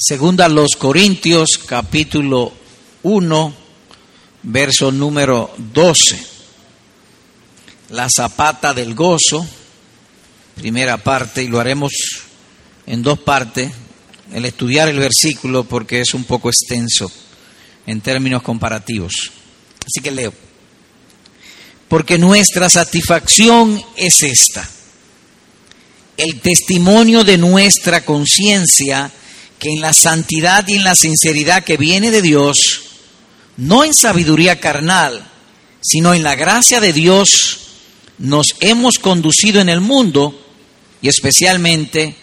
Segunda los Corintios, capítulo 1, verso número 12. La zapata del gozo, primera parte, y lo haremos en dos partes, el estudiar el versículo porque es un poco extenso en términos comparativos. Así que leo. Porque nuestra satisfacción es esta, el testimonio de nuestra conciencia, que en la santidad y en la sinceridad que viene de Dios, no en sabiduría carnal, sino en la gracia de Dios, nos hemos conducido en el mundo y especialmente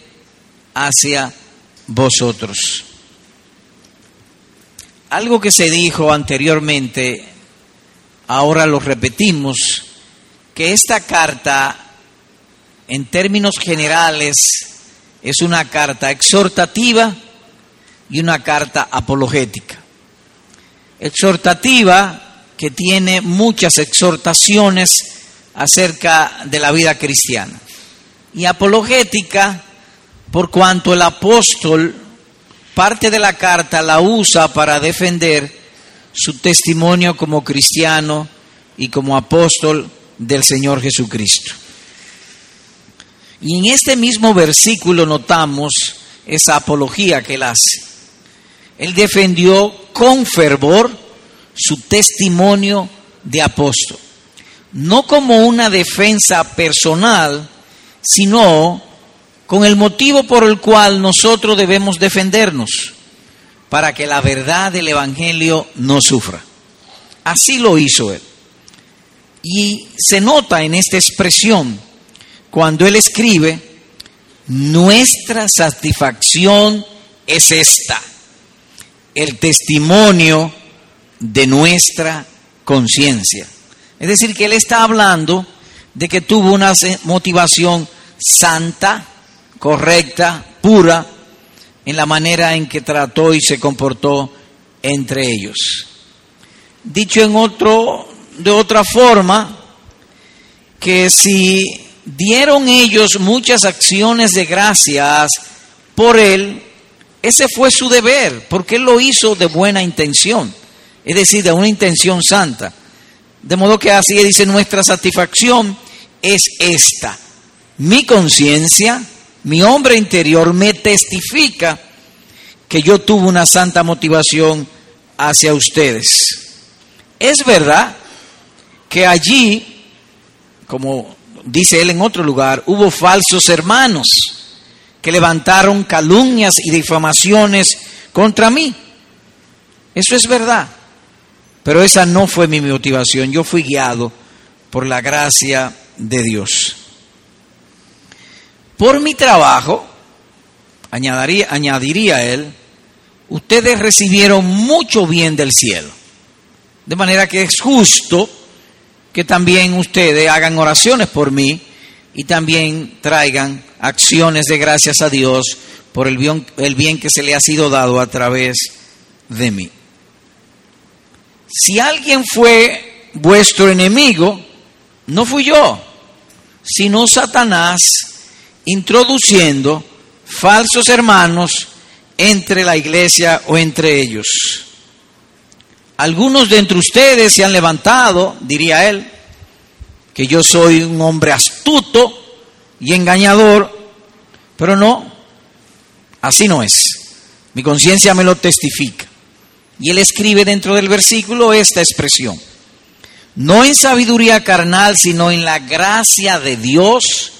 hacia vosotros. Algo que se dijo anteriormente, ahora lo repetimos, que esta carta, en términos generales, es una carta exhortativa y una carta apologética. Exhortativa que tiene muchas exhortaciones acerca de la vida cristiana. Y apologética por cuanto el apóstol parte de la carta la usa para defender su testimonio como cristiano y como apóstol del Señor Jesucristo. Y en este mismo versículo notamos esa apología que él hace. Él defendió con fervor su testimonio de apóstol, no como una defensa personal, sino con el motivo por el cual nosotros debemos defendernos, para que la verdad del Evangelio no sufra. Así lo hizo él. Y se nota en esta expresión cuando él escribe, nuestra satisfacción es esta, el testimonio de nuestra conciencia. Es decir, que él está hablando de que tuvo una motivación santa, correcta, pura, en la manera en que trató y se comportó entre ellos. Dicho en otro, de otra forma, que si dieron ellos muchas acciones de gracias por él, ese fue su deber, porque él lo hizo de buena intención, es decir, de una intención santa. De modo que así dice, nuestra satisfacción es esta. Mi conciencia mi hombre interior me testifica que yo tuve una santa motivación hacia ustedes. Es verdad que allí, como dice él en otro lugar, hubo falsos hermanos que levantaron calumnias y difamaciones contra mí. Eso es verdad. Pero esa no fue mi motivación. Yo fui guiado por la gracia de Dios. Por mi trabajo, añadiría, añadiría él, ustedes recibieron mucho bien del cielo. De manera que es justo que también ustedes hagan oraciones por mí y también traigan acciones de gracias a Dios por el bien, el bien que se le ha sido dado a través de mí. Si alguien fue vuestro enemigo, no fui yo, sino Satanás introduciendo falsos hermanos entre la iglesia o entre ellos. Algunos de entre ustedes se han levantado, diría él, que yo soy un hombre astuto y engañador, pero no, así no es. Mi conciencia me lo testifica. Y él escribe dentro del versículo esta expresión. No en sabiduría carnal, sino en la gracia de Dios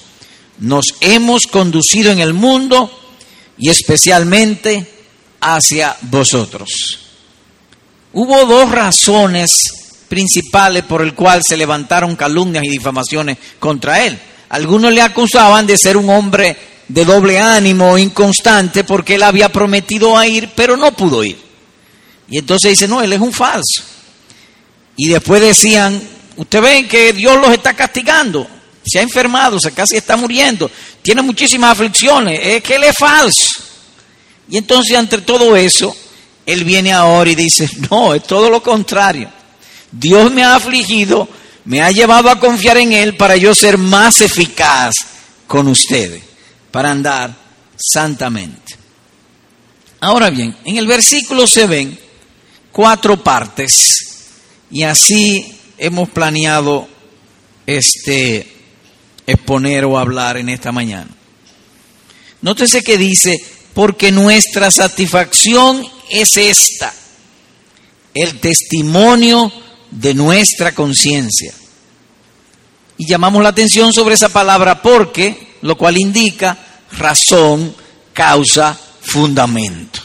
nos hemos conducido en el mundo y especialmente hacia vosotros. Hubo dos razones principales por el cual se levantaron calumnias y difamaciones contra él. Algunos le acusaban de ser un hombre de doble ánimo, inconstante, porque él había prometido a ir, pero no pudo ir. Y entonces dice, no, él es un falso. Y después decían, usted ven que Dios los está castigando se ha enfermado, se casi está muriendo, tiene muchísimas aflicciones, es que él es falso. Y entonces ante todo eso, él viene ahora y dice, no, es todo lo contrario. Dios me ha afligido, me ha llevado a confiar en Él para yo ser más eficaz con ustedes, para andar santamente. Ahora bien, en el versículo se ven cuatro partes y así hemos planeado este exponer o hablar en esta mañana. Nótese que dice, porque nuestra satisfacción es esta, el testimonio de nuestra conciencia. Y llamamos la atención sobre esa palabra porque, lo cual indica razón, causa, fundamento.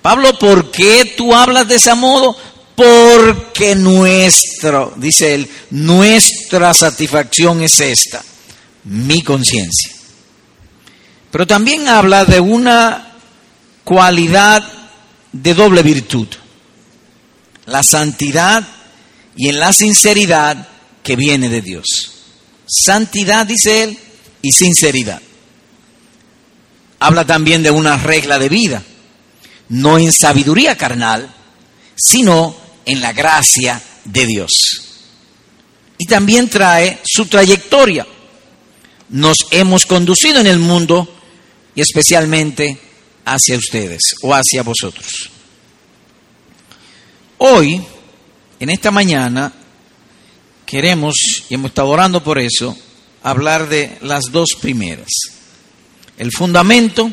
Pablo, ¿por qué tú hablas de ese modo? Porque nuestro, dice él, nuestra satisfacción es esta, mi conciencia. Pero también habla de una cualidad de doble virtud, la santidad y en la sinceridad que viene de Dios. Santidad, dice él, y sinceridad. Habla también de una regla de vida, no en sabiduría carnal, sino en la gracia de Dios. Y también trae su trayectoria. Nos hemos conducido en el mundo y especialmente hacia ustedes o hacia vosotros. Hoy, en esta mañana, queremos, y hemos estado orando por eso, hablar de las dos primeras. El fundamento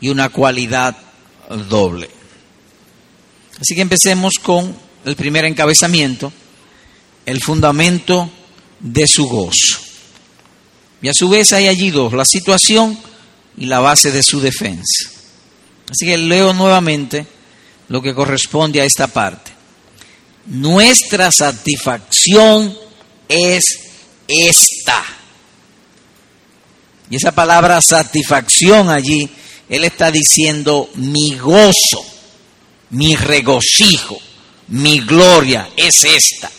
y una cualidad doble. Así que empecemos con el primer encabezamiento, el fundamento de su gozo. Y a su vez hay allí dos, la situación y la base de su defensa. Así que leo nuevamente lo que corresponde a esta parte. Nuestra satisfacción es esta. Y esa palabra satisfacción allí, él está diciendo mi gozo mi regocijo, mi gloria es esta,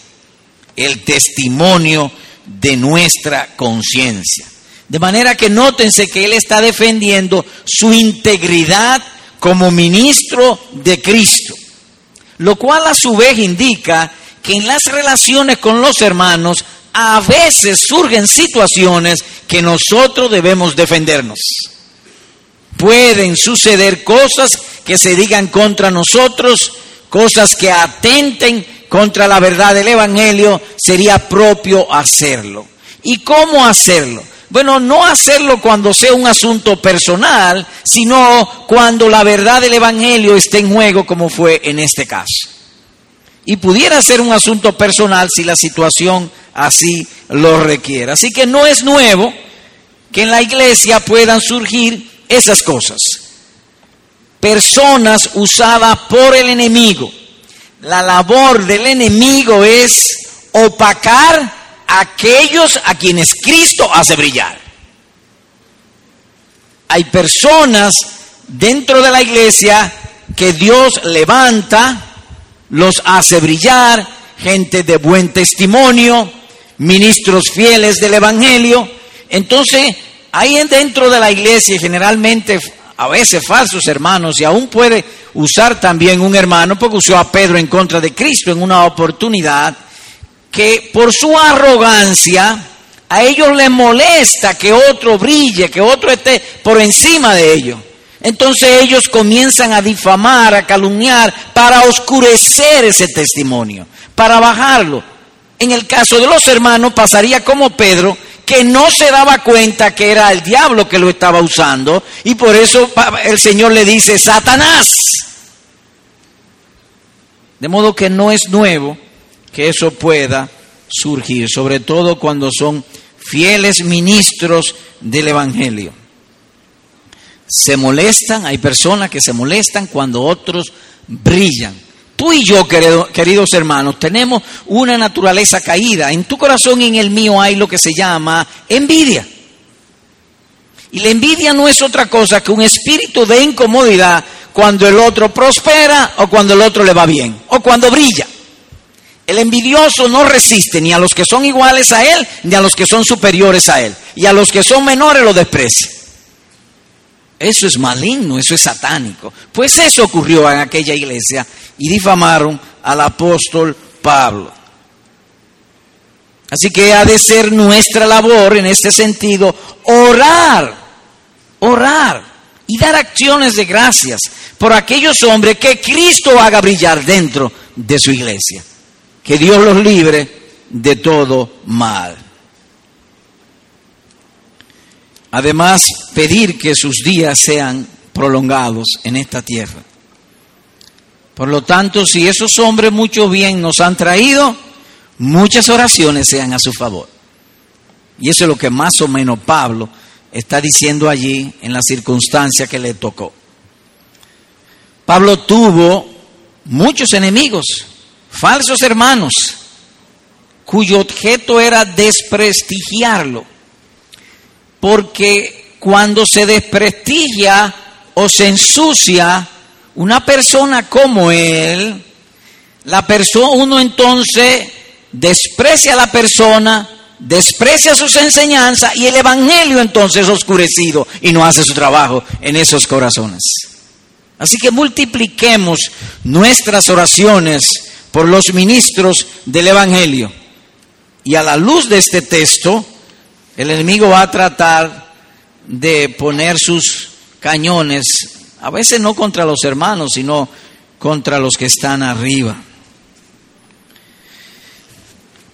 el testimonio de nuestra conciencia. De manera que nótense que él está defendiendo su integridad como ministro de Cristo, lo cual a su vez indica que en las relaciones con los hermanos a veces surgen situaciones que nosotros debemos defendernos. Pueden suceder cosas que se digan contra nosotros, cosas que atenten contra la verdad del Evangelio, sería propio hacerlo. ¿Y cómo hacerlo? Bueno, no hacerlo cuando sea un asunto personal, sino cuando la verdad del Evangelio esté en juego, como fue en este caso. Y pudiera ser un asunto personal si la situación así lo requiere. Así que no es nuevo que en la iglesia puedan surgir esas cosas personas usadas por el enemigo. La labor del enemigo es opacar aquellos a quienes Cristo hace brillar. Hay personas dentro de la iglesia que Dios levanta, los hace brillar, gente de buen testimonio, ministros fieles del Evangelio. Entonces, hay dentro de la iglesia generalmente a veces falsos hermanos, y aún puede usar también un hermano, porque usó a Pedro en contra de Cristo en una oportunidad, que por su arrogancia a ellos les molesta que otro brille, que otro esté por encima de ellos. Entonces ellos comienzan a difamar, a calumniar, para oscurecer ese testimonio, para bajarlo. En el caso de los hermanos pasaría como Pedro, que no se daba cuenta que era el diablo que lo estaba usando y por eso el Señor le dice, Satanás. De modo que no es nuevo que eso pueda surgir, sobre todo cuando son fieles ministros del Evangelio. Se molestan, hay personas que se molestan cuando otros brillan. Tú y yo, queridos hermanos, tenemos una naturaleza caída. En tu corazón y en el mío hay lo que se llama envidia. Y la envidia no es otra cosa que un espíritu de incomodidad cuando el otro prospera o cuando el otro le va bien o cuando brilla. El envidioso no resiste ni a los que son iguales a él ni a los que son superiores a él. Y a los que son menores lo desprecia. Eso es maligno, eso es satánico. Pues eso ocurrió en aquella iglesia y difamaron al apóstol Pablo. Así que ha de ser nuestra labor en este sentido orar, orar y dar acciones de gracias por aquellos hombres que Cristo haga brillar dentro de su iglesia. Que Dios los libre de todo mal. Además, pedir que sus días sean prolongados en esta tierra. Por lo tanto, si esos hombres mucho bien nos han traído, muchas oraciones sean a su favor. Y eso es lo que más o menos Pablo está diciendo allí en la circunstancia que le tocó. Pablo tuvo muchos enemigos, falsos hermanos, cuyo objeto era desprestigiarlo. Porque cuando se desprestigia o se ensucia una persona como él, la persona, uno entonces desprecia a la persona, desprecia sus enseñanzas y el evangelio entonces es oscurecido y no hace su trabajo en esos corazones. Así que multipliquemos nuestras oraciones por los ministros del evangelio. Y a la luz de este texto, el enemigo va a tratar de poner sus cañones, a veces no contra los hermanos, sino contra los que están arriba.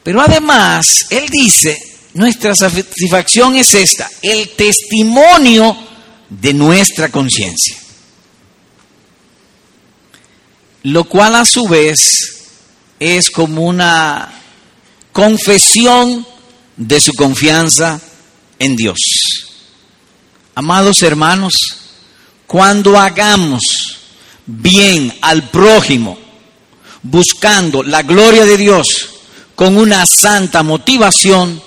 Pero además, él dice, nuestra satisfacción es esta, el testimonio de nuestra conciencia. Lo cual a su vez es como una confesión de su confianza en Dios. Amados hermanos, cuando hagamos bien al prójimo, buscando la gloria de Dios con una santa motivación,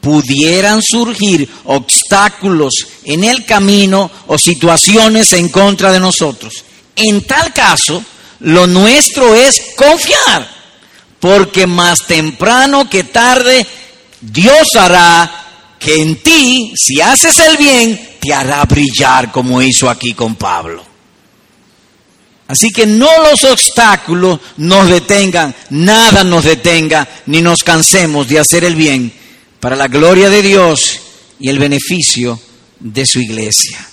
pudieran surgir obstáculos en el camino o situaciones en contra de nosotros. En tal caso, lo nuestro es confiar, porque más temprano que tarde Dios hará que en ti, si haces el bien, te hará brillar como hizo aquí con Pablo. Así que no los obstáculos nos detengan, nada nos detenga, ni nos cansemos de hacer el bien para la gloria de Dios y el beneficio de su iglesia.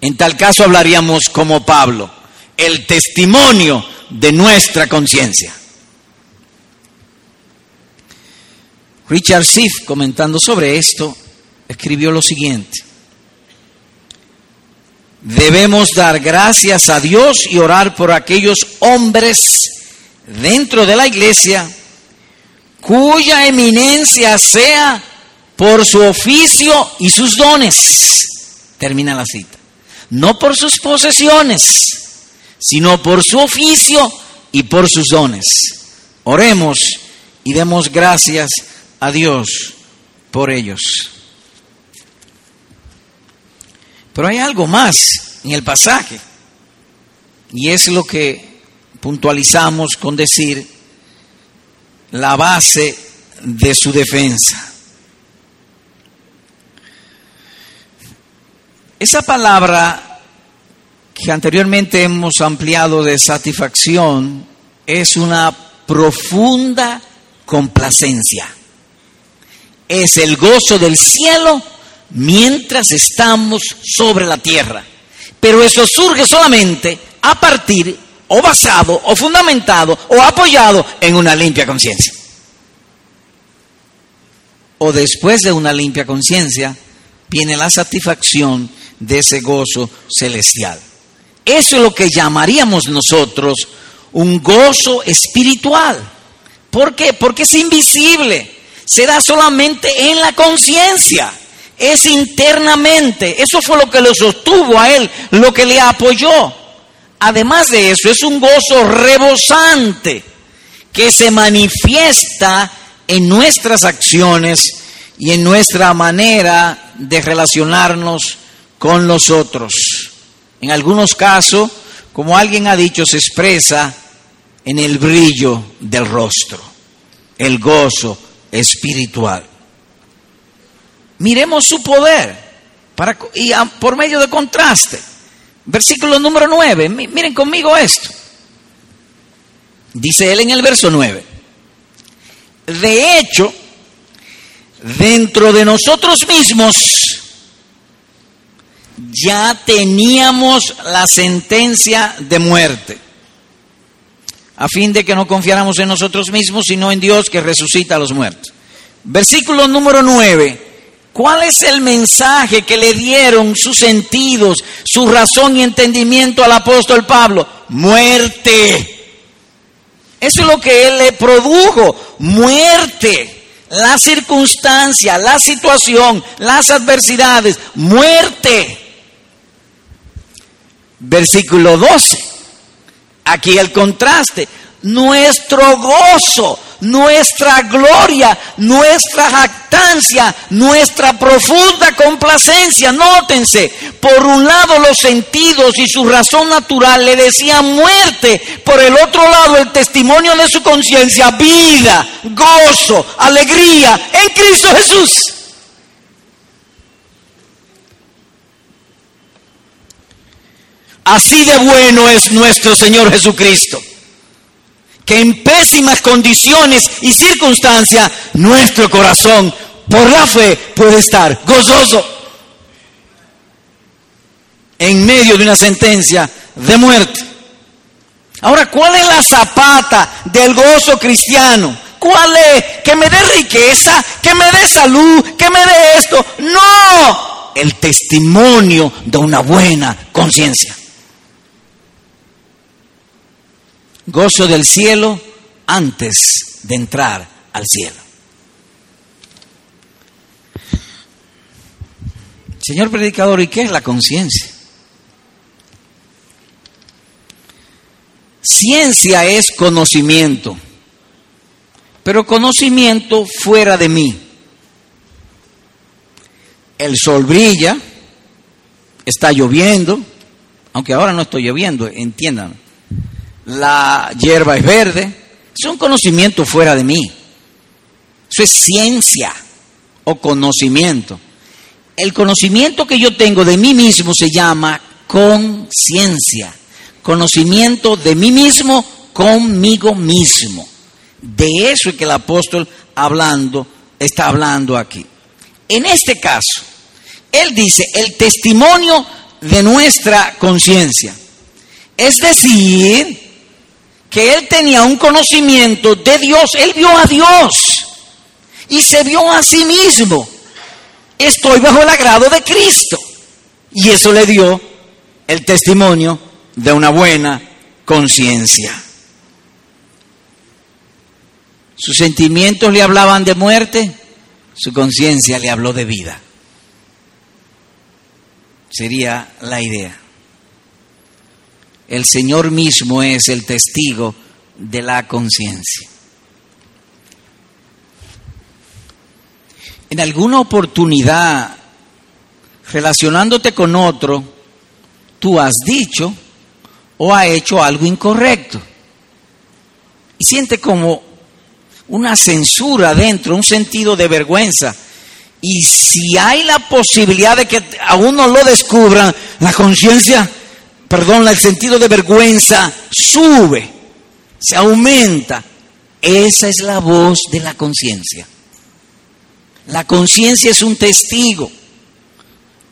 En tal caso hablaríamos como Pablo, el testimonio de nuestra conciencia. Richard Siff, comentando sobre esto, escribió lo siguiente. Debemos dar gracias a Dios y orar por aquellos hombres dentro de la iglesia cuya eminencia sea por su oficio y sus dones. Termina la cita. No por sus posesiones, sino por su oficio y por sus dones. Oremos y demos gracias a Dios por ellos. Pero hay algo más en el pasaje, y es lo que puntualizamos con decir la base de su defensa. Esa palabra que anteriormente hemos ampliado de satisfacción es una profunda complacencia es el gozo del cielo mientras estamos sobre la tierra. Pero eso surge solamente a partir o basado o fundamentado o apoyado en una limpia conciencia. O después de una limpia conciencia viene la satisfacción de ese gozo celestial. Eso es lo que llamaríamos nosotros un gozo espiritual. ¿Por qué? Porque es invisible se da solamente en la conciencia, es internamente. Eso fue lo que lo sostuvo a él, lo que le apoyó. Además de eso, es un gozo rebosante que se manifiesta en nuestras acciones y en nuestra manera de relacionarnos con los otros. En algunos casos, como alguien ha dicho, se expresa en el brillo del rostro, el gozo, espiritual. Miremos su poder para, y por medio de contraste. Versículo número 9, miren conmigo esto. Dice él en el verso 9. De hecho, dentro de nosotros mismos ya teníamos la sentencia de muerte, a fin de que no confiáramos en nosotros mismos, sino en Dios que resucita a los muertos. Versículo número 9. ¿Cuál es el mensaje que le dieron sus sentidos, su razón y entendimiento al apóstol Pablo? Muerte. Eso es lo que él le produjo, muerte. La circunstancia, la situación, las adversidades, muerte. Versículo 12. Aquí el contraste. Nuestro gozo nuestra gloria, nuestra jactancia, nuestra profunda complacencia. Nótense, por un lado los sentidos y su razón natural le decían muerte, por el otro lado el testimonio de su conciencia, vida, gozo, alegría en Cristo Jesús. Así de bueno es nuestro Señor Jesucristo que en pésimas condiciones y circunstancias nuestro corazón por la fe puede estar gozoso en medio de una sentencia de muerte. Ahora, ¿cuál es la zapata del gozo cristiano? ¿Cuál es? Que me dé riqueza, que me dé salud, que me dé esto. No, el testimonio de una buena conciencia. Gozo del cielo antes de entrar al cielo. Señor predicador, ¿y qué es la conciencia? Ciencia es conocimiento, pero conocimiento fuera de mí. El sol brilla, está lloviendo, aunque ahora no estoy lloviendo, entiendan la hierba es verde. Es un conocimiento fuera de mí. Eso es ciencia o conocimiento. El conocimiento que yo tengo de mí mismo se llama conciencia. Conocimiento de mí mismo conmigo mismo. De eso es que el apóstol hablando está hablando aquí. En este caso, él dice el testimonio de nuestra conciencia. Es decir, que él tenía un conocimiento de Dios, él vio a Dios y se vio a sí mismo. Estoy bajo el agrado de Cristo. Y eso le dio el testimonio de una buena conciencia. Sus sentimientos le hablaban de muerte, su conciencia le habló de vida. Sería la idea el Señor mismo es el testigo de la conciencia. En alguna oportunidad, relacionándote con otro, tú has dicho o has hecho algo incorrecto. Y siente como una censura dentro, un sentido de vergüenza. Y si hay la posibilidad de que a uno lo descubran, la conciencia perdón, el sentido de vergüenza sube, se aumenta. Esa es la voz de la conciencia. La conciencia es un testigo.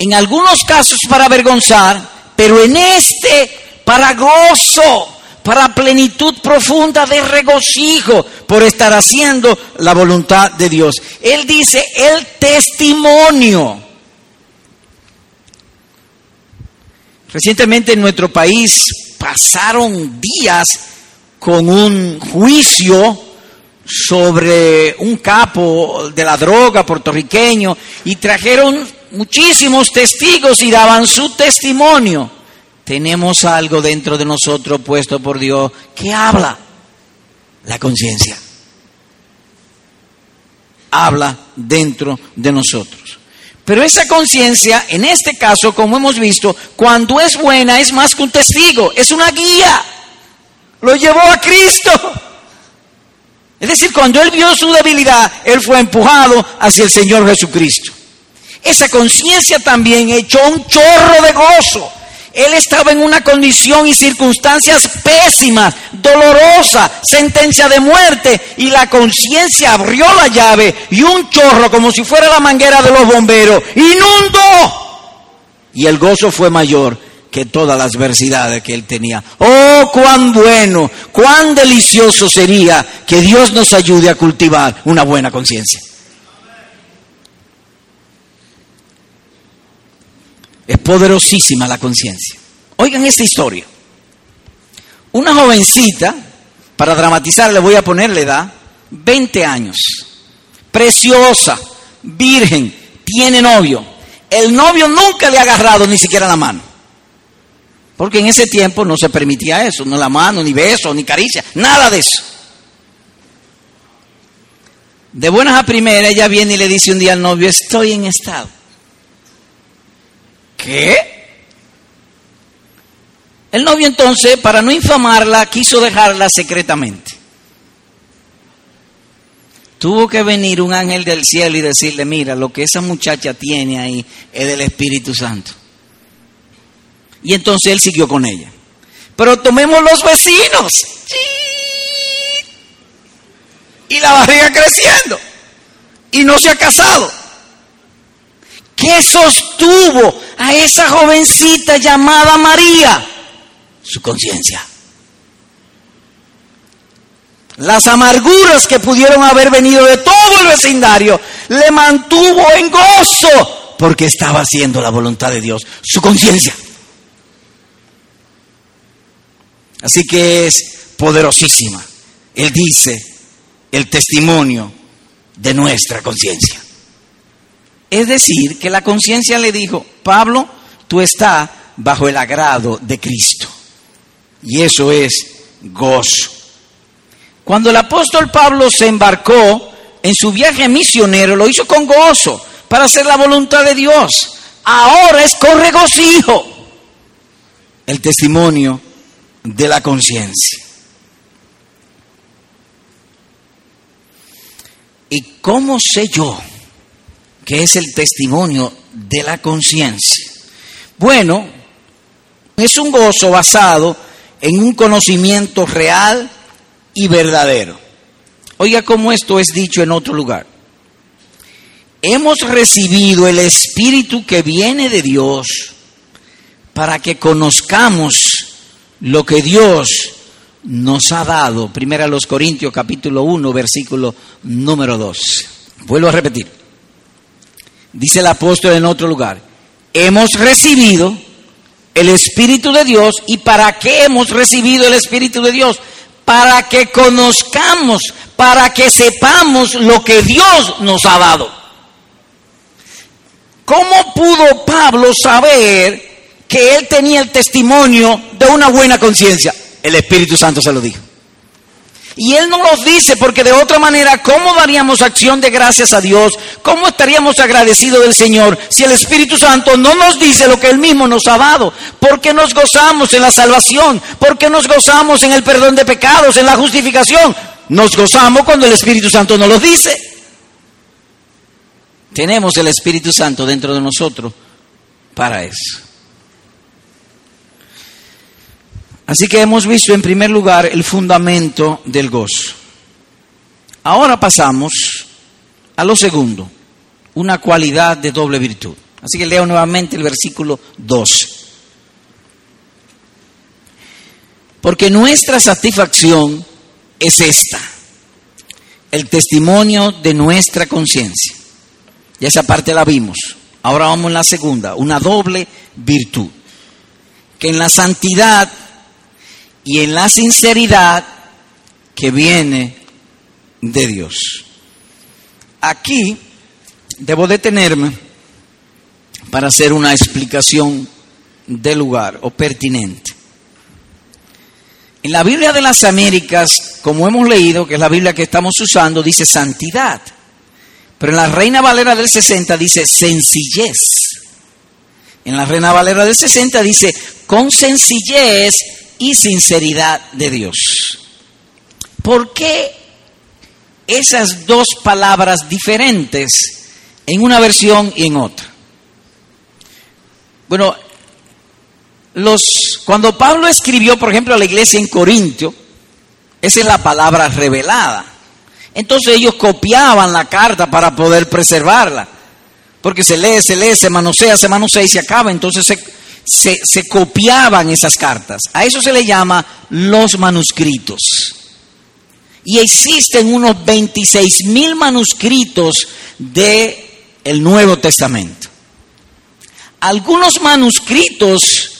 En algunos casos para avergonzar, pero en este para gozo, para plenitud profunda de regocijo por estar haciendo la voluntad de Dios. Él dice el testimonio. Recientemente en nuestro país pasaron días con un juicio sobre un capo de la droga puertorriqueño y trajeron muchísimos testigos y daban su testimonio. Tenemos algo dentro de nosotros puesto por Dios que habla la conciencia. Habla dentro de nosotros. Pero esa conciencia, en este caso, como hemos visto, cuando es buena es más que un testigo, es una guía. Lo llevó a Cristo. Es decir, cuando él vio su debilidad, él fue empujado hacia el Señor Jesucristo. Esa conciencia también echó un chorro de gozo él estaba en una condición y circunstancias pésimas, dolorosa, sentencia de muerte, y la conciencia abrió la llave y un chorro, como si fuera la manguera de los bomberos, inundó. y el gozo fue mayor que todas las adversidades que él tenía. Oh, cuán bueno, cuán delicioso sería que Dios nos ayude a cultivar una buena conciencia. Es poderosísima la conciencia. Oigan esta historia. Una jovencita, para dramatizar le voy a poner la edad, 20 años, preciosa, virgen, tiene novio. El novio nunca le ha agarrado ni siquiera la mano. Porque en ese tiempo no se permitía eso, no la mano, ni beso, ni caricia, nada de eso. De buenas a primeras ella viene y le dice un día al novio, estoy en estado. ¿Qué? El novio entonces, para no infamarla, quiso dejarla secretamente. Tuvo que venir un ángel del cielo y decirle, mira, lo que esa muchacha tiene ahí es del Espíritu Santo. Y entonces él siguió con ella. Pero tomemos los vecinos. Y la barriga creciendo. Y no se ha casado. ¿Qué sostuvo a esa jovencita llamada María? Su conciencia. Las amarguras que pudieron haber venido de todo el vecindario le mantuvo en gozo porque estaba haciendo la voluntad de Dios, su conciencia. Así que es poderosísima. Él dice el testimonio de nuestra conciencia. Es decir, que la conciencia le dijo, Pablo, tú estás bajo el agrado de Cristo. Y eso es gozo. Cuando el apóstol Pablo se embarcó en su viaje misionero, lo hizo con gozo para hacer la voluntad de Dios. Ahora es con regocijo el testimonio de la conciencia. ¿Y cómo sé yo que es el testimonio de la conciencia? Bueno, es un gozo basado en un conocimiento real y verdadero. Oiga cómo esto es dicho en otro lugar. Hemos recibido el Espíritu que viene de Dios para que conozcamos lo que Dios nos ha dado. Primera los Corintios capítulo 1 versículo número 2. Vuelvo a repetir. Dice el apóstol en otro lugar. Hemos recibido el Espíritu de Dios. ¿Y para qué hemos recibido el Espíritu de Dios? para que conozcamos, para que sepamos lo que Dios nos ha dado. ¿Cómo pudo Pablo saber que él tenía el testimonio de una buena conciencia? El Espíritu Santo se lo dijo. Y Él no los dice porque de otra manera, ¿cómo daríamos acción de gracias a Dios? ¿Cómo estaríamos agradecidos del Señor si el Espíritu Santo no nos dice lo que Él mismo nos ha dado? Porque nos gozamos en la salvación, porque nos gozamos en el perdón de pecados, en la justificación. Nos gozamos cuando el Espíritu Santo nos lo dice. Tenemos el Espíritu Santo dentro de nosotros para eso. Así que hemos visto en primer lugar el fundamento del gozo. Ahora pasamos a lo segundo, una cualidad de doble virtud. Así que leo nuevamente el versículo 12. Porque nuestra satisfacción es esta, el testimonio de nuestra conciencia. Ya esa parte la vimos. Ahora vamos en la segunda, una doble virtud. Que en la santidad y en la sinceridad que viene de Dios. Aquí debo detenerme para hacer una explicación del lugar o pertinente. En la Biblia de las Américas, como hemos leído, que es la Biblia que estamos usando, dice santidad. Pero en la Reina Valera del 60 dice sencillez. En la Reina Valera del 60 dice con sencillez y sinceridad de Dios. ¿Por qué esas dos palabras diferentes en una versión y en otra? Bueno, los, cuando Pablo escribió, por ejemplo, a la iglesia en Corintio, esa es la palabra revelada. Entonces ellos copiaban la carta para poder preservarla. porque se lee, se lee, se manosea, se manosea y se acaba, entonces se, se, copiaban esas cartas. A eso se le llama los manuscritos. Y existen unos 26 mil manuscritos del el Nuevo Testamento. Algunos manuscritos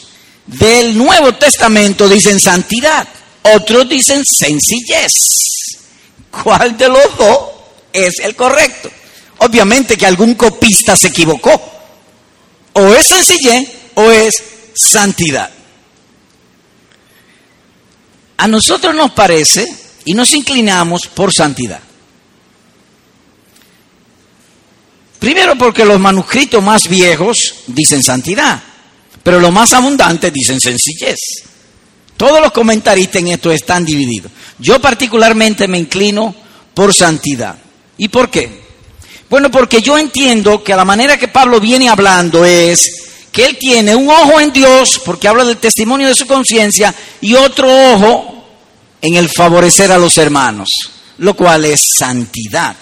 del Nuevo Testamento dicen santidad, otros dicen sencillez. ¿Cuál de los dos es el correcto? Obviamente que algún copista se equivocó. O es sencillez o es santidad. A nosotros nos parece y nos inclinamos por santidad. Primero porque los manuscritos más viejos dicen santidad, pero los más abundantes dicen sencillez. Todos los comentaristas en esto están divididos. Yo particularmente me inclino por santidad. ¿Y por qué? Bueno, porque yo entiendo que la manera que Pablo viene hablando es que él tiene un ojo en Dios, porque habla del testimonio de su conciencia, y otro ojo en el favorecer a los hermanos, lo cual es santidad.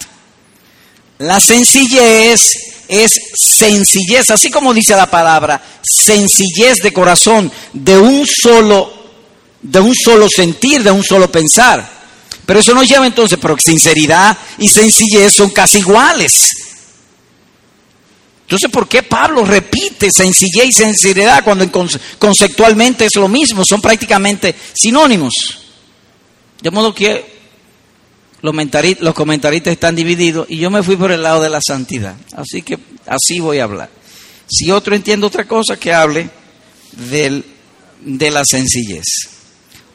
La sencillez es sencillez, así como dice la palabra, sencillez de corazón, de un solo, de un solo sentir, de un solo pensar. Pero eso nos lleva entonces, pero sinceridad y sencillez son casi iguales. Entonces, ¿por qué Pablo repite sencillez y sinceridad cuando conceptualmente es lo mismo? Son prácticamente sinónimos. De modo que los, comentaristas están divididos y yo me fui por el lado de la santidad. Así que así voy a hablar. Si otro entiende otra cosa, que hable del, de la sencillez.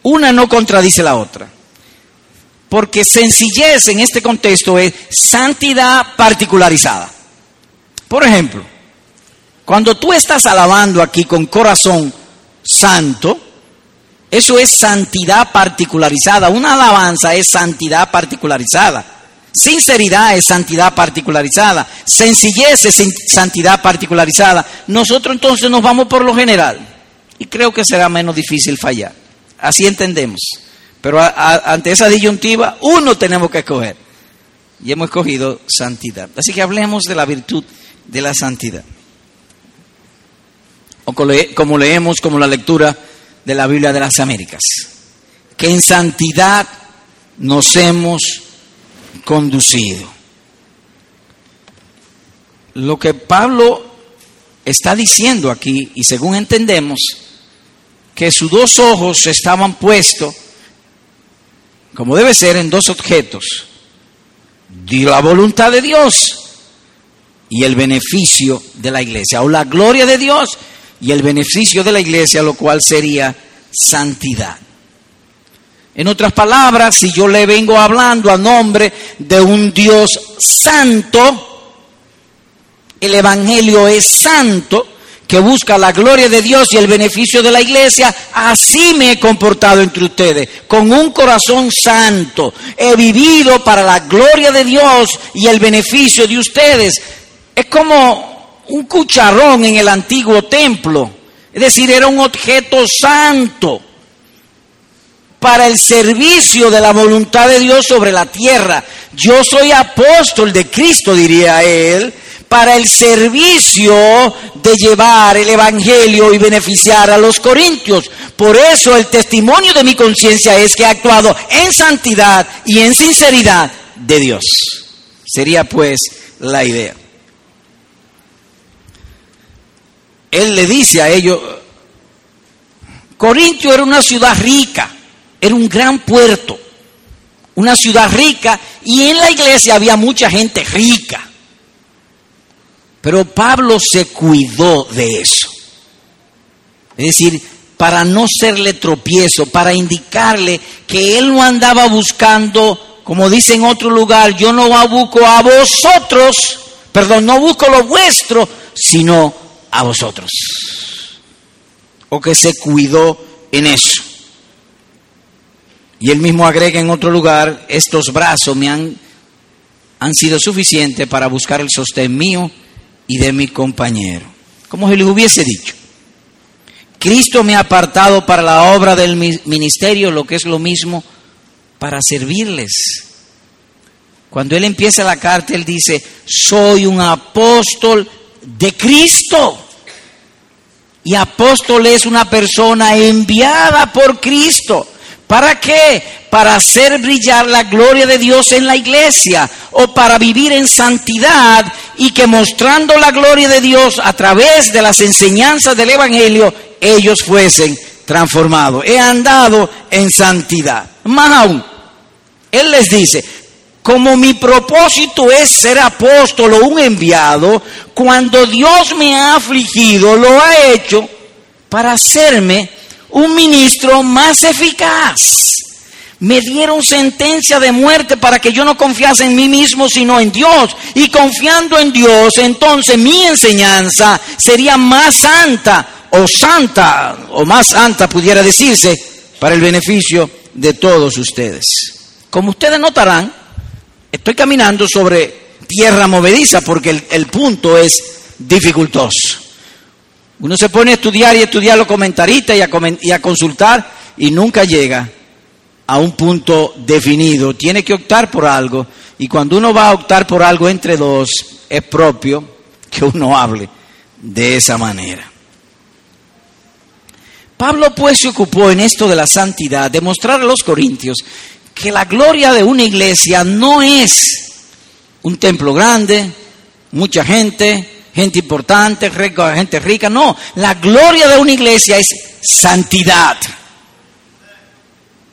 Una no contradice la otra. Porque sencillez en este contexto es santidad particularizada. Por ejemplo, cuando tú estás alabando aquí con corazón santo, eso es santidad particularizada. Una alabanza es santidad particularizada. Sinceridad es santidad particularizada. Sencillez es santidad particularizada. Nosotros entonces nos vamos por lo general. Y creo que será menos difícil fallar. Así entendemos. Pero ante esa disyuntiva, uno tenemos que escoger. Y hemos escogido santidad. Así que hablemos de la virtud de la santidad. O como leemos como la lectura de la Biblia de las Américas. Que en santidad nos hemos conducido. Lo que Pablo está diciendo aquí, y según entendemos, que sus dos ojos estaban puestos como debe ser, en dos objetos. La voluntad de Dios y el beneficio de la iglesia, o la gloria de Dios y el beneficio de la iglesia, lo cual sería santidad. En otras palabras, si yo le vengo hablando a nombre de un Dios santo, el Evangelio es santo, que busca la gloria de Dios y el beneficio de la iglesia, así me he comportado entre ustedes, con un corazón santo. He vivido para la gloria de Dios y el beneficio de ustedes. Es como un cucharón en el antiguo templo, es decir, era un objeto santo para el servicio de la voluntad de Dios sobre la tierra. Yo soy apóstol de Cristo, diría él, para el servicio de llevar el Evangelio y beneficiar a los corintios. Por eso el testimonio de mi conciencia es que he actuado en santidad y en sinceridad de Dios. Sería pues la idea. Él le dice a ellos, Corintio era una ciudad rica, era un gran puerto, una ciudad rica y en la iglesia había mucha gente rica. Pero Pablo se cuidó de eso. Es decir, para no serle tropiezo, para indicarle que él no andaba buscando, como dice en otro lugar, yo no busco a vosotros, perdón, no busco lo vuestro, sino a vosotros. O que se cuidó en eso. Y él mismo agrega en otro lugar, estos brazos me han, han sido suficientes para buscar el sostén mío y de mi compañero. Como si les hubiese dicho, Cristo me ha apartado para la obra del ministerio, lo que es lo mismo, para servirles. Cuando él empieza la carta, él dice, soy un apóstol de Cristo. Y apóstol es una persona enviada por Cristo. ¿Para qué? Para hacer brillar la gloria de Dios en la iglesia o para vivir en santidad y que mostrando la gloria de Dios a través de las enseñanzas del Evangelio, ellos fuesen transformados. He andado en santidad. Más aún, Él les dice, como mi propósito es ser apóstol o un enviado, cuando Dios me ha afligido, lo ha hecho para hacerme un ministro más eficaz. Me dieron sentencia de muerte para que yo no confiase en mí mismo, sino en Dios. Y confiando en Dios, entonces mi enseñanza sería más santa o santa, o más santa pudiera decirse, para el beneficio de todos ustedes. Como ustedes notarán, estoy caminando sobre tierra movediza porque el, punto es dificultoso. Uno se pone a estudiar y estudiar los comentaristas y a, y a consultar y nunca llega a un punto definido. Tiene que optar por algo y cuando uno va a optar por algo entre dos, es propio que uno hable de esa manera. Pablo pues se ocupó en esto de la santidad, de mostrar a los corintios que la gloria de una iglesia no es un templo grande, mucha gente, gente importante, gente rica, no, la gloria de una iglesia es santidad.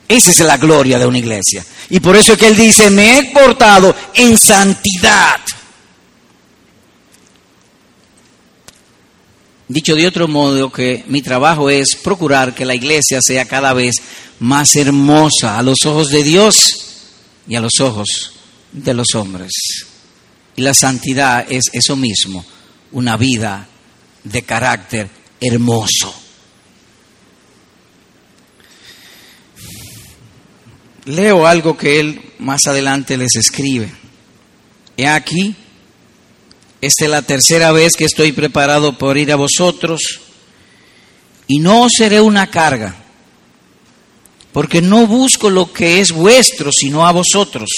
Esa es la gloria de una iglesia. Y por eso es que él dice, me he portado en santidad. Dicho de otro modo, que mi trabajo es procurar que la iglesia sea cada vez más hermosa a los ojos de Dios y a los ojos de los hombres. Y la santidad es eso mismo, una vida de carácter hermoso. Leo algo que él más adelante les escribe. He aquí esta es la tercera vez que estoy preparado por ir a vosotros y no os seré una carga, porque no busco lo que es vuestro, sino a vosotros,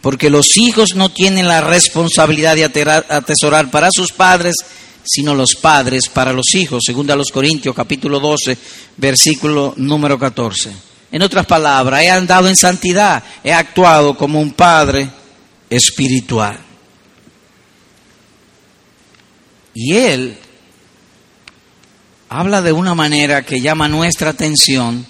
porque los hijos no tienen la responsabilidad de atesorar para sus padres, sino los padres para los hijos, según a los Corintios capítulo 12, versículo número 14. En otras palabras, he andado en santidad, he actuado como un padre espiritual. Y él habla de una manera que llama nuestra atención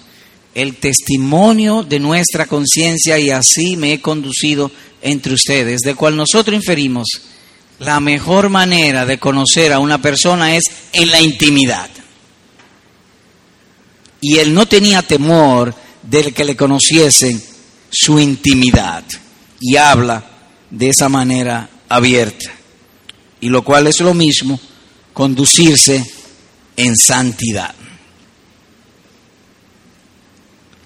el testimonio de nuestra conciencia y así me he conducido entre ustedes, de cual nosotros inferimos la mejor manera de conocer a una persona es en la intimidad. Y él no tenía temor del que le conociesen su intimidad y habla de esa manera abierta y lo cual es lo mismo, conducirse en santidad.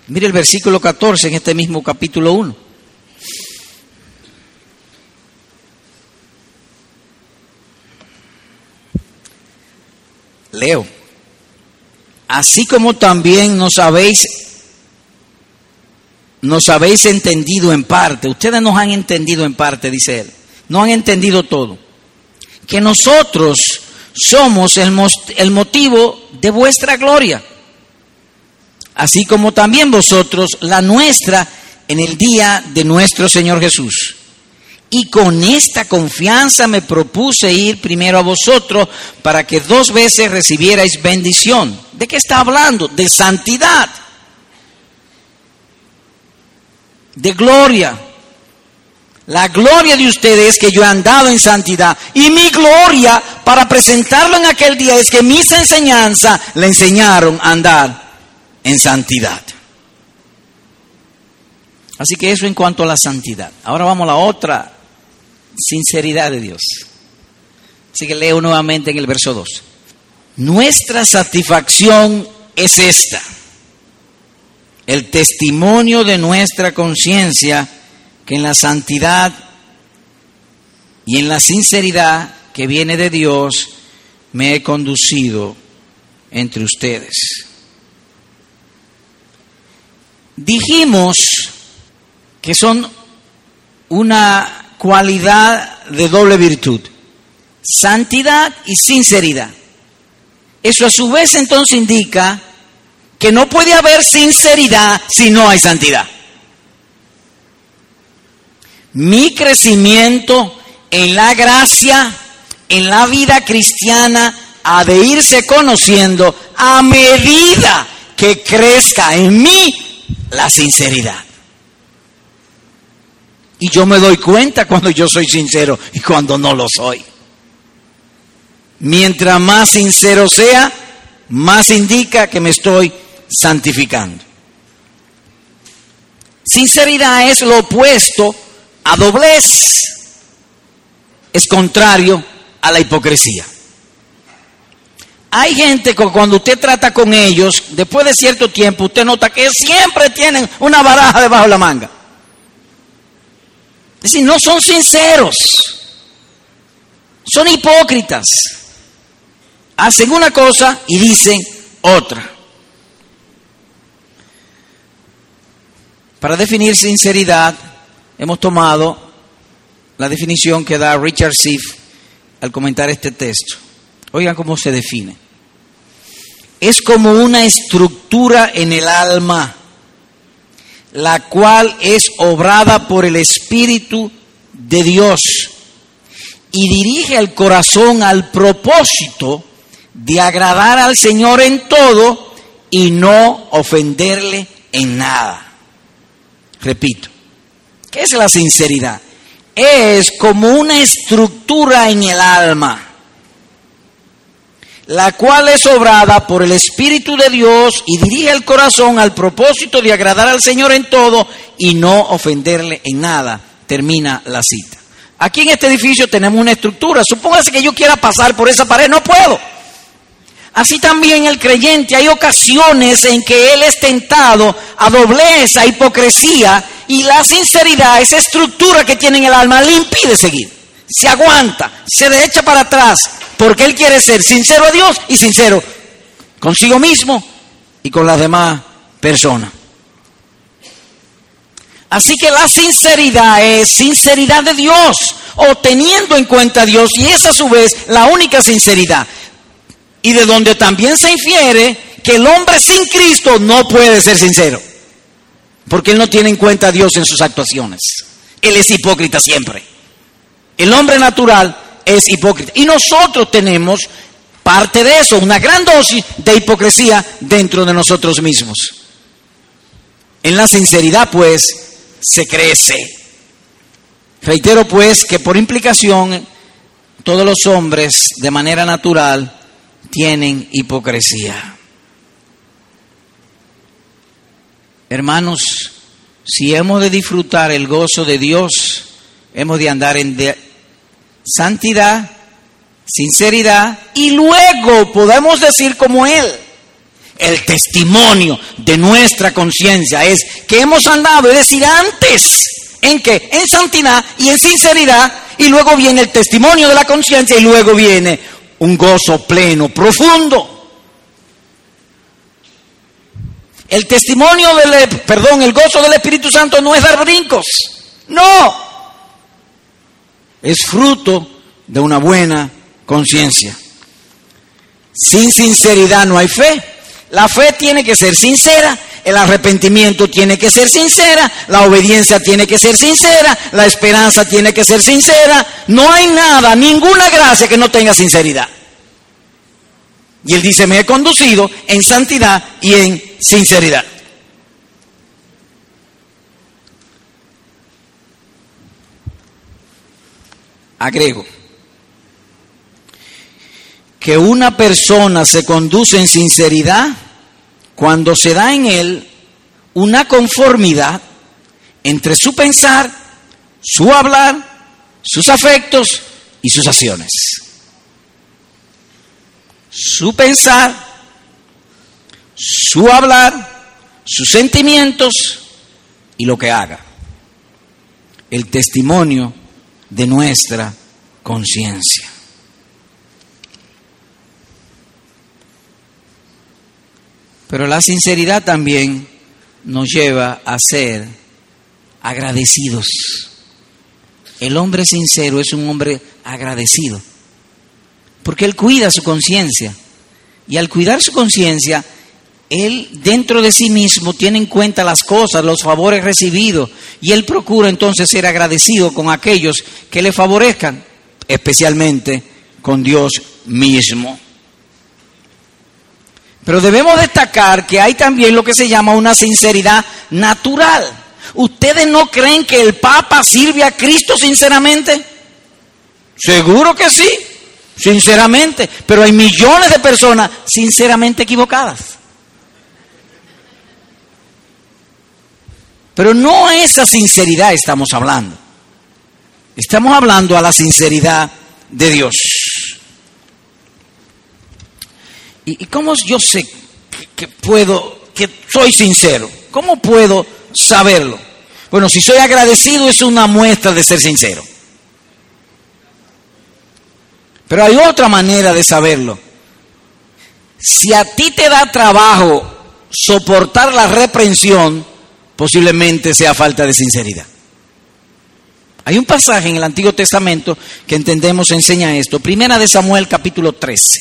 Mire el versículo 14 en este mismo capítulo 1. Leo. Así como también nos habéis nos habéis entendido en parte. Ustedes nos han entendido en parte, dice él. No han entendido todo que nosotros somos el, motivo de vuestra gloria, así como también vosotros la nuestra en el día de nuestro Señor Jesús. Y con esta confianza me propuse ir primero a vosotros para que dos veces recibierais bendición. ¿De qué está hablando? De santidad, de gloria. La gloria de ustedes es que yo he andado en santidad. Y mi gloria para presentarlo en aquel día es que mis enseñanzas le enseñaron a andar en santidad. Así que eso en cuanto a la santidad. Ahora vamos a la otra sinceridad de Dios. Así que leo nuevamente en el verso 2. Nuestra satisfacción es esta. El testimonio de nuestra conciencia que en la santidad y en la sinceridad que viene de Dios me he conducido entre ustedes. Dijimos que son una cualidad de doble virtud, santidad y sinceridad. Eso a su vez entonces indica que no puede haber sinceridad si no hay santidad. Mi crecimiento en la gracia, en la vida cristiana, ha de irse conociendo a medida que crezca en mí la sinceridad. Y yo me doy cuenta cuando yo soy sincero y cuando no lo soy. Mientras más sincero sea, más indica que me estoy santificando. Sinceridad es lo opuesto a doblez. Es contrario a la hipocresía. Hay gente que cuando usted trata con ellos, después de cierto tiempo, usted nota que siempre tienen una baraja debajo de la manga. Es decir, no son sinceros, son hipócritas. Hacen una cosa y dicen otra. Para definir sinceridad, hemos tomado la definición que da Richard Siff al comentar este texto. Oigan cómo se define. Es como una estructura en el alma, la cual es obrada por el Espíritu de Dios y dirige el corazón al propósito de agradar al Señor en todo y no ofenderle en nada. Repito, ¿qué es la sinceridad? Es como una estructura en el alma, la cual es obrada por el Espíritu de Dios y dirige el corazón al propósito de agradar al Señor en todo y no ofenderle en nada. Termina la cita. Aquí en este edificio tenemos una estructura. Supóngase que yo quiera pasar por esa pared, no puedo. Así también el creyente, hay ocasiones en que él es tentado a doblez, a hipocresía, y la sinceridad, esa estructura que tiene en el alma, le impide seguir. Se aguanta, se derecha para atrás, porque él quiere ser sincero a Dios y sincero consigo mismo y con las demás personas. Así que la sinceridad es sinceridad de Dios, o teniendo en cuenta a Dios, y es a su vez la única sinceridad y de donde también se infiere que el hombre sin Cristo no puede ser sincero, porque él no tiene en cuenta a Dios en sus actuaciones. Él es hipócrita siempre. El hombre natural es hipócrita. Y nosotros tenemos parte de eso, una gran dosis de hipocresía dentro de nosotros mismos. En la sinceridad, pues, se crece. Reitero, pues, que por implicación, todos los hombres, de manera natural, tienen hipocresía. Hermanos, si hemos de disfrutar el gozo de Dios, hemos de andar en santidad, sinceridad y luego podemos decir como Él. El testimonio de nuestra conciencia es que hemos andado, es decir, antes, ¿en que En santidad y en sinceridad, y luego viene el testimonio de la conciencia y luego viene un gozo pleno, profundo. El testimonio del, perdón, el gozo del Espíritu Santo no es dar brincos, no. Es fruto de una buena conciencia. Sin sinceridad no hay fe. La fe tiene que ser sincera, el arrepentimiento tiene que ser sincera, la obediencia tiene que ser sincera, la esperanza tiene que ser sincera. No hay nada, ninguna gracia que no tenga sinceridad. Y él dice, me he conducido en santidad y en sinceridad. Agrego que una persona se conduce en sinceridad cuando se da en él una conformidad entre su pensar, su hablar, sus afectos y sus acciones. Su pensar, su hablar, sus sentimientos y lo que haga. El testimonio de nuestra conciencia. Pero la sinceridad también nos lleva a ser agradecidos. El hombre sincero es un hombre agradecido. Porque él cuida su conciencia. Y al cuidar su conciencia, él dentro de sí mismo tiene en cuenta las cosas, los favores recibidos, y él procura entonces ser agradecido con aquellos que le favorezcan, especialmente con Dios mismo. Pero debemos destacar que hay también lo que se llama una sinceridad natural. ¿Ustedes no creen que el Papa sirve a Cristo sinceramente? Seguro que sí, sinceramente. Pero hay millones de personas sinceramente equivocadas. Pero no a esa sinceridad estamos hablando. Estamos hablando a la sinceridad de Dios. ¿Y, cómo yo sé que, puedo, que soy sincero? ¿Cómo puedo saberlo? Bueno, si soy agradecido es una muestra de ser sincero. Pero hay otra manera de saberlo. Si a ti te da trabajo soportar la reprensión, posiblemente sea falta de sinceridad. Hay un pasaje en el Antiguo Testamento que entendemos enseña esto. Primera de Samuel capítulo 13.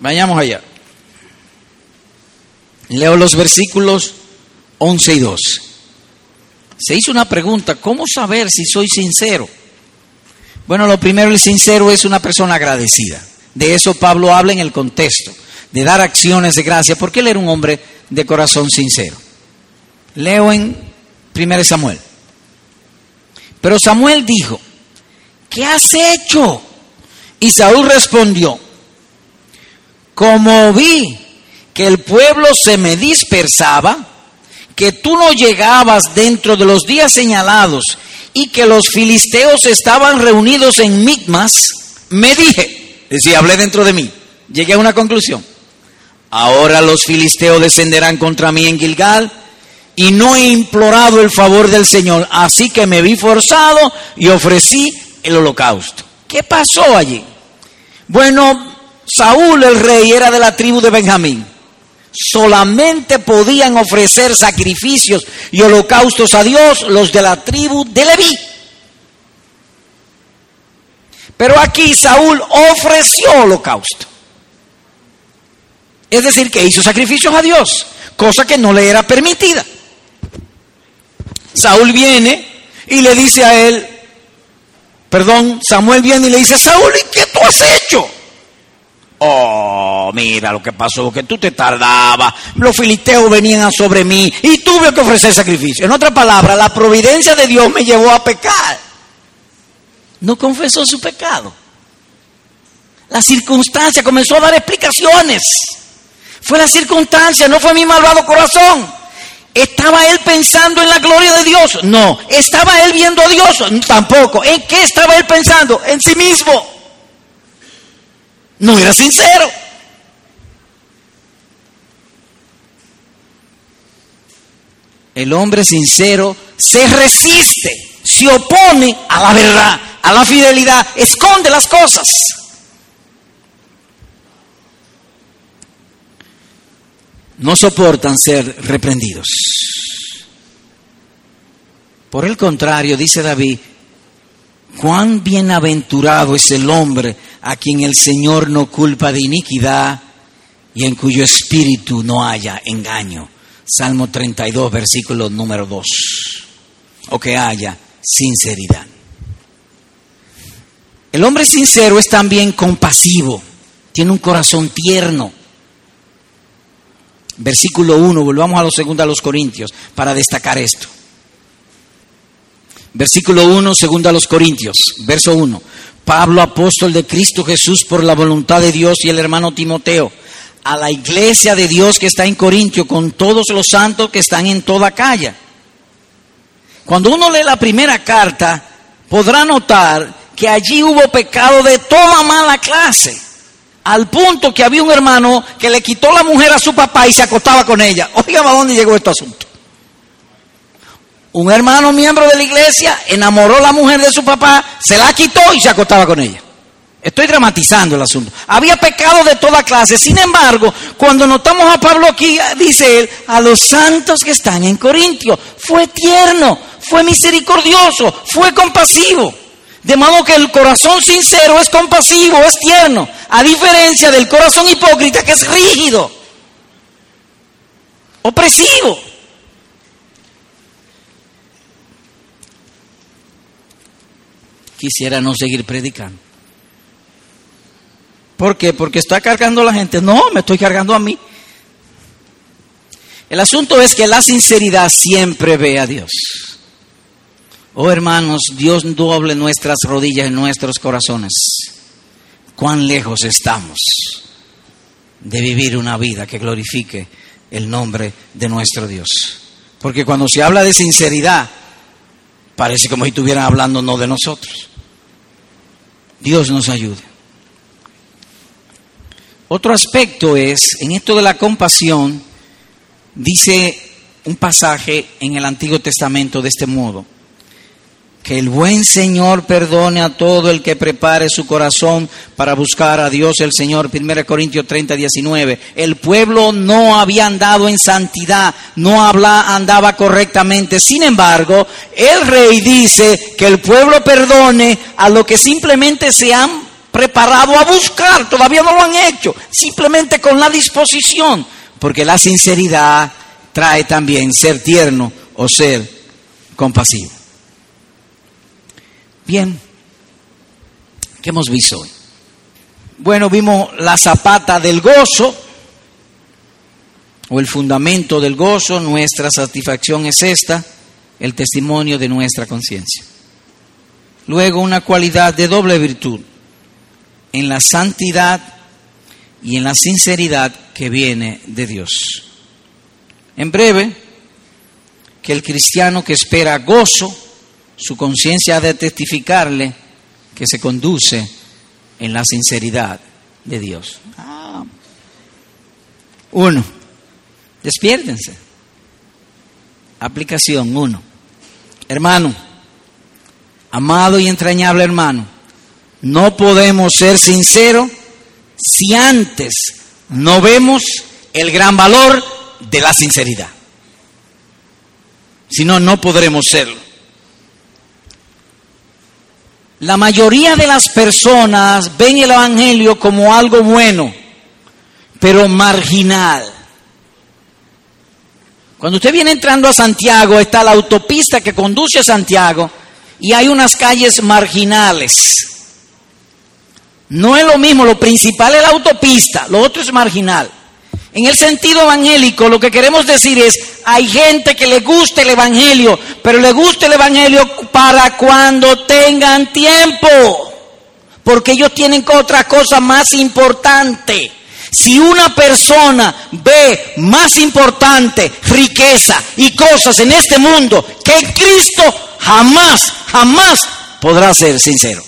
Vayamos allá. Leo los versículos 11 y 12. Se hizo una pregunta, ¿cómo saber si soy sincero? Bueno, lo primero, el sincero es una persona agradecida. De eso Pablo habla en el contexto, de dar acciones de gracia, porque él era un hombre de corazón sincero. Leo en 1 Samuel. Pero Samuel dijo, ¿qué has hecho? Y Saúl respondió, como vi que el pueblo se me dispersaba, que tú no llegabas dentro de los días señalados y que los filisteos estaban reunidos en Migmas, me dije, decía, hablé dentro de mí, llegué a una conclusión. Ahora los filisteos descenderán contra mí en Gilgal y no he implorado el favor del Señor, así que me vi forzado y ofrecí el holocausto. ¿Qué pasó allí? Bueno, Saúl el rey era de la tribu de Benjamín. Solamente podían ofrecer sacrificios y holocaustos a Dios los de la tribu de Leví. Pero aquí Saúl ofreció holocausto. Es decir, que hizo sacrificios a Dios, cosa que no le era permitida. Saúl viene y le dice a él, perdón, Samuel viene y le dice, Saúl, ¿y qué tú has hecho? Oh, mira lo que pasó, que tú te tardabas, los filisteos venían sobre mí y tuve que ofrecer sacrificio. En otra palabra, la providencia de Dios me llevó a pecar. No confesó su pecado. La circunstancia comenzó a dar explicaciones. Fue la circunstancia, no fue mi malvado corazón. ¿Estaba él pensando en la gloria de Dios? No. ¿Estaba él viendo a Dios? Tampoco. ¿En qué estaba él pensando? En sí mismo. No era sincero. El hombre sincero se resiste, se opone a la verdad, a la fidelidad, esconde las cosas. No soportan ser reprendidos. Por el contrario, dice David, cuán bienaventurado es el hombre a quien el Señor no culpa de iniquidad y en cuyo espíritu no haya engaño. Salmo 32, versículo número 2. O que haya sinceridad. El hombre sincero es también compasivo, tiene un corazón tierno. Versículo 1, volvamos a los segundos a los Corintios para destacar esto. Versículo 1, segundo a los Corintios, verso 1. Pablo, apóstol de Cristo Jesús por la voluntad de Dios y el hermano Timoteo, a la iglesia de Dios que está en Corintio, con todos los santos que están en toda calle. Cuando uno lee la primera carta, podrá notar que allí hubo pecado de toda mala clase, al punto que había un hermano que le quitó la mujer a su papá y se acostaba con ella. Oiga, ¿a dónde llegó este asunto? Un hermano miembro de la iglesia enamoró a la mujer de su papá, se la quitó y se acostaba con ella. Estoy dramatizando el asunto. Había pecado de toda clase. Sin embargo, cuando notamos a Pablo aquí, dice él, a los santos que están en Corintio, fue tierno, fue misericordioso, fue compasivo. De modo que el corazón sincero es compasivo, es tierno, a diferencia del corazón hipócrita que es rígido, opresivo. Quisiera no seguir predicando. ¿Por qué? Porque está cargando a la gente. No, me estoy cargando a mí. El asunto es que la sinceridad siempre ve a Dios. Oh hermanos, Dios doble nuestras rodillas en nuestros corazones. Cuán lejos estamos de vivir una vida que glorifique el nombre de nuestro Dios. Porque cuando se habla de sinceridad, parece como si estuvieran hablando no de nosotros. Dios nos ayude. Otro aspecto es, en esto de la compasión, dice un pasaje en el Antiguo Testamento de este modo. Que el buen Señor perdone a todo el que prepare su corazón para buscar a Dios el Señor. 1 Corintios 30, 19. El pueblo no había andado en santidad, no habla, andaba correctamente. Sin embargo, el rey dice que el pueblo perdone a lo que simplemente se han preparado a buscar. Todavía no lo han hecho. Simplemente con la disposición. Porque la sinceridad trae también ser tierno o ser compasivo. Bien, ¿qué hemos visto hoy? Bueno, vimos la zapata del gozo, o el fundamento del gozo, nuestra satisfacción es esta, el testimonio de nuestra conciencia. Luego una cualidad de doble virtud, en la santidad y en la sinceridad que viene de Dios. En breve, que el cristiano que espera gozo, su conciencia ha de testificarle que se conduce en la sinceridad de Dios. Ah. Uno, despiértense. Aplicación uno. Hermano, amado y entrañable hermano, no podemos ser sinceros si antes no vemos el gran valor de la sinceridad. Si no, no podremos serlo. La mayoría de las personas ven el Evangelio como algo bueno, pero marginal. Cuando usted viene entrando a Santiago, está la autopista que conduce a Santiago y hay unas calles marginales. No es lo mismo, lo principal es la autopista, lo otro es marginal. En el sentido evangélico, lo que queremos decir es, hay gente que le gusta el Evangelio, pero le gusta el Evangelio para cuando tengan tiempo, porque ellos tienen otra cosa más importante. Si una persona ve más importante riqueza y cosas en este mundo que Cristo, jamás, jamás podrá ser sincero.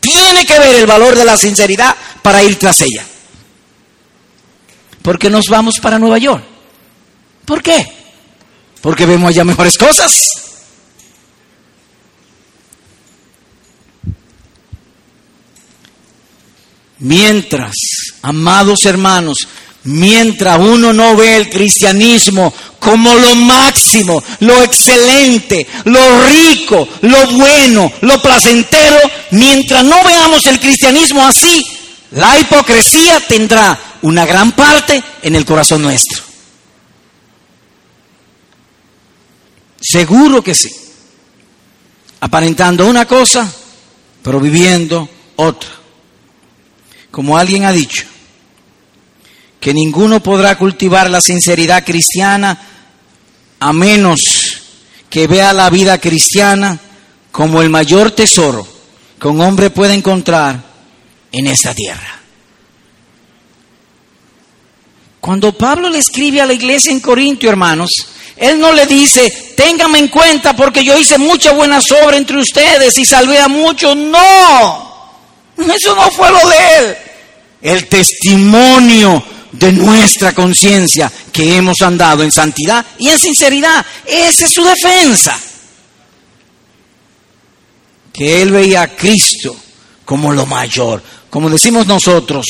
Tiene que ver el valor de la sinceridad para ir tras ella porque nos vamos para Nueva York. ¿Por qué? Porque vemos allá mejores cosas. Mientras, amados hermanos, mientras uno no ve el cristianismo como lo máximo, lo excelente, lo rico, lo bueno, lo placentero, mientras no veamos el cristianismo así, la hipocresía tendrá una gran parte en el corazón nuestro. Seguro que sí. Aparentando una cosa, pero viviendo otra. Como alguien ha dicho, que ninguno podrá cultivar la sinceridad cristiana a menos que vea la vida cristiana como el mayor tesoro que un hombre puede encontrar en esta tierra. Cuando Pablo le escribe a la iglesia en Corintio, hermanos, él no le dice, téngame en cuenta porque yo hice mucha buena obras entre ustedes y salvé a muchos. No, eso no fue lo de él. El testimonio de nuestra conciencia que hemos andado en santidad y en sinceridad. Esa es su defensa. Que él veía a Cristo como lo mayor, como decimos nosotros,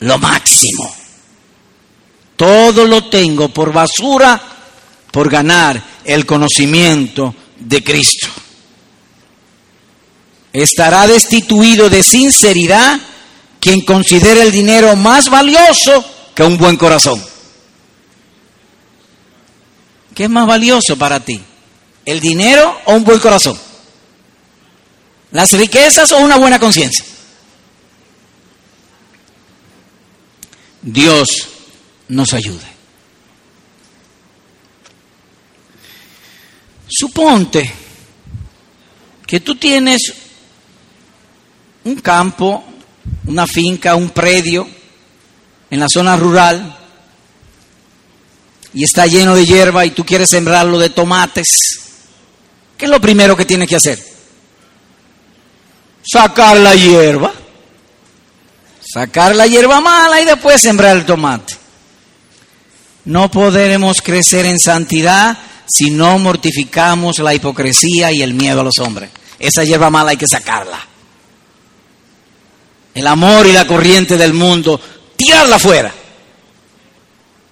lo máximo. Todo lo tengo por basura por ganar el conocimiento de Cristo. estará destituido de sinceridad quien considera el dinero más valioso que un buen corazón. ¿Qué es más valioso para ti? ¿El dinero o un buen corazón? ¿Las riquezas o una buena conciencia? Dios nos ayude. Suponte que tú tienes un campo, una finca, un predio en la zona rural y está lleno de hierba y tú quieres sembrarlo de tomates, ¿qué es lo primero que tienes que hacer? Sacar la hierba, sacar la hierba mala y después sembrar el tomate. No podremos crecer en santidad si no mortificamos la hipocresía y el miedo a los hombres. Esa hierba mala hay que sacarla. El amor y la corriente del mundo, tirarla fuera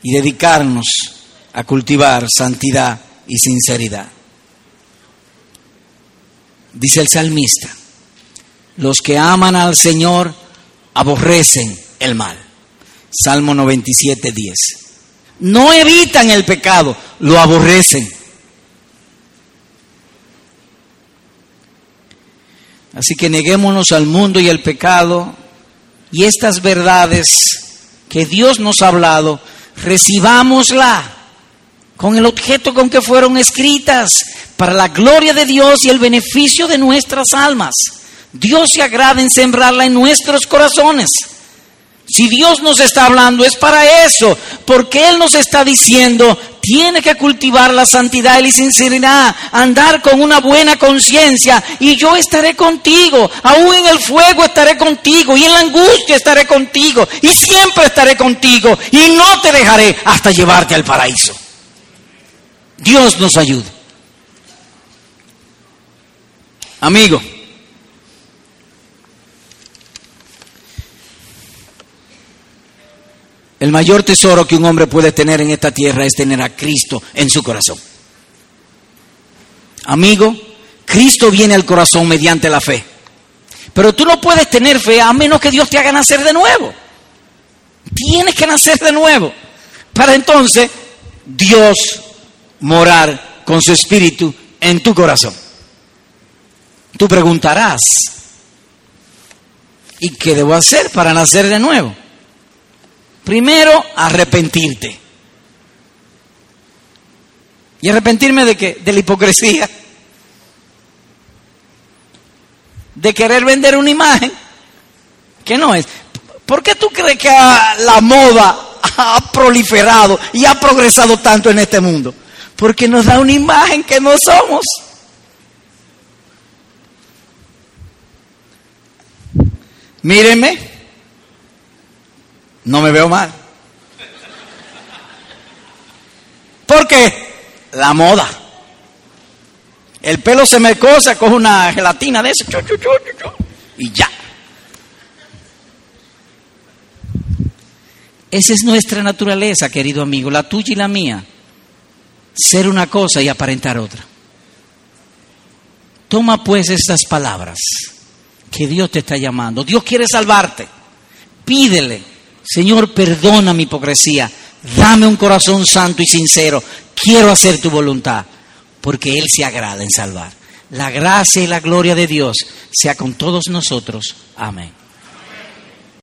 y dedicarnos a cultivar santidad y sinceridad. Dice el salmista, los que aman al Señor aborrecen el mal. Salmo 97, 10. No evitan el pecado, lo aborrecen. Así que neguémonos al mundo y al pecado y estas verdades que Dios nos ha hablado, recibámosla con el objeto con que fueron escritas, para la gloria de Dios y el beneficio de nuestras almas. Dios se agrada en sembrarla en nuestros corazones. Si Dios nos está hablando es para eso, porque Él nos está diciendo, tiene que cultivar la santidad y la sinceridad, andar con una buena conciencia y yo estaré contigo, aún en el fuego estaré contigo y en la angustia estaré contigo y siempre estaré contigo y no te dejaré hasta llevarte al paraíso. Dios nos ayude. Amigo, El mayor tesoro que un hombre puede tener en esta tierra es tener a Cristo en su corazón. Amigo, Cristo viene al corazón mediante la fe. Pero tú no puedes tener fe a menos que Dios te haga nacer de nuevo. Tienes que nacer de nuevo. Para entonces Dios morar con su espíritu en tu corazón. Tú preguntarás, ¿y qué debo hacer para nacer de nuevo? Primero, arrepentirte. ¿Y arrepentirme de qué? De la hipocresía. De querer vender una imagen que no es. ¿Por qué tú crees que la moda ha proliferado y ha progresado tanto en este mundo? Porque nos da una imagen que no somos. Mírenme, no me veo mal. ¿Por qué? La moda. El pelo se me cosa, coge una gelatina de eso, y ya. Esa es nuestra naturaleza, querido amigo, la tuya y la mía. Ser una cosa y aparentar otra. Toma pues estas palabras que Dios te está llamando. Dios quiere salvarte. Pídele Señor, perdona mi hipocresía, dame un corazón santo y sincero, quiero hacer tu voluntad, porque Él se agrada en salvar. La gracia y la gloria de Dios sea con todos nosotros. Amén.